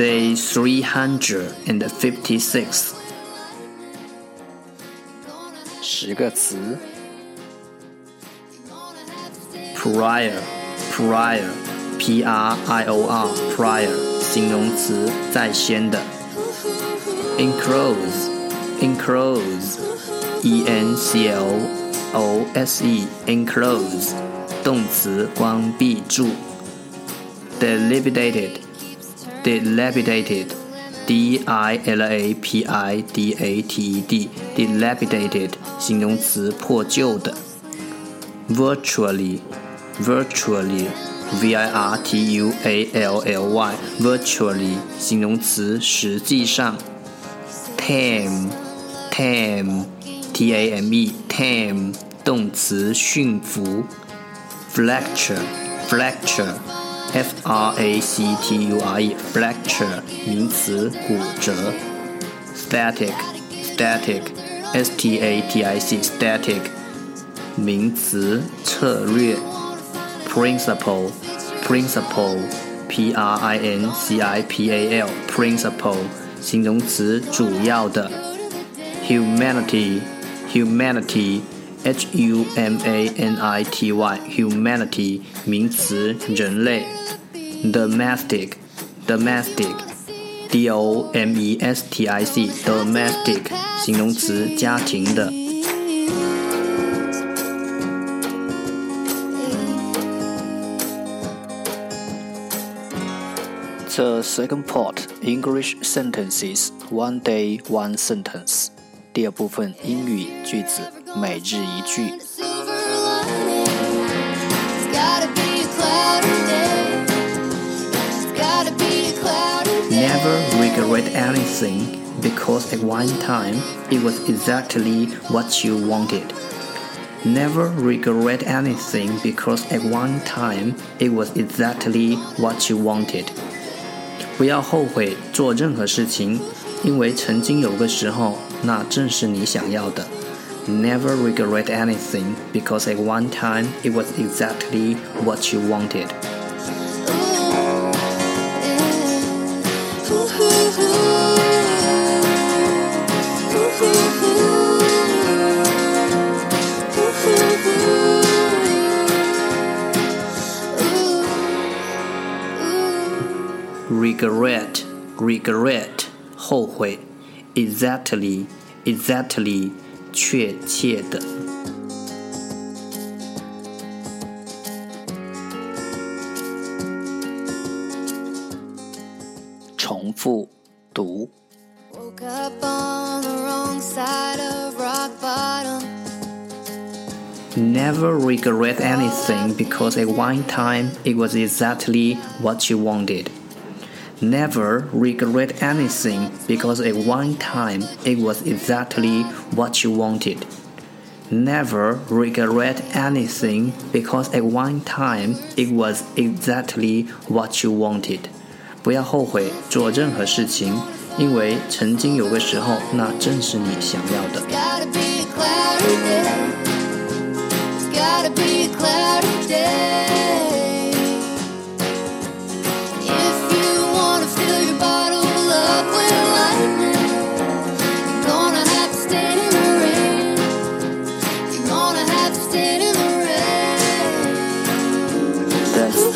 356十个词 prior prior p r i o r prior 形容词在先的 enclose enclose e n c l o s e enclose 动词关闭住 dilapidated dilapidated, d i l a p i d a t e d, dilapidated 形容词破旧的。virtually, virtually, v i r t u a l l y, virtually 形容词实际上。tame, tame, t a m e, tame 动词驯服。fracture, fracture f r a c t u r e，fracture static, t a t i c，static 名词，策略。principal，principle，p principle, l，principal 形容词，主要的。humanity，humanity。H U M A N I T Y humanity 名词人类。domestic domestic d o m e s t i c domestic 形容词家庭的。The second part English sentences one day one sentence 第二部分英语句子 每日一句。never regret anything because at one time it was exactly what you wanted. Never regret anything because at one time it was exactly what you wanted. 不要后悔做任何事情，因为曾经有个时候，那正是你想要的。 Never regret anything because at one time it was exactly what you wanted. regret regret 后悔，exactly exactly 确切的。重复读。Never regret anything because at one time it was exactly what you wanted. Never regret anything because at one time it was exactly what you wanted. Never regret anything because at one time it was exactly what you wanted. 不要后悔做任何事情，因为曾经有个时候，那正是你想要的。That's the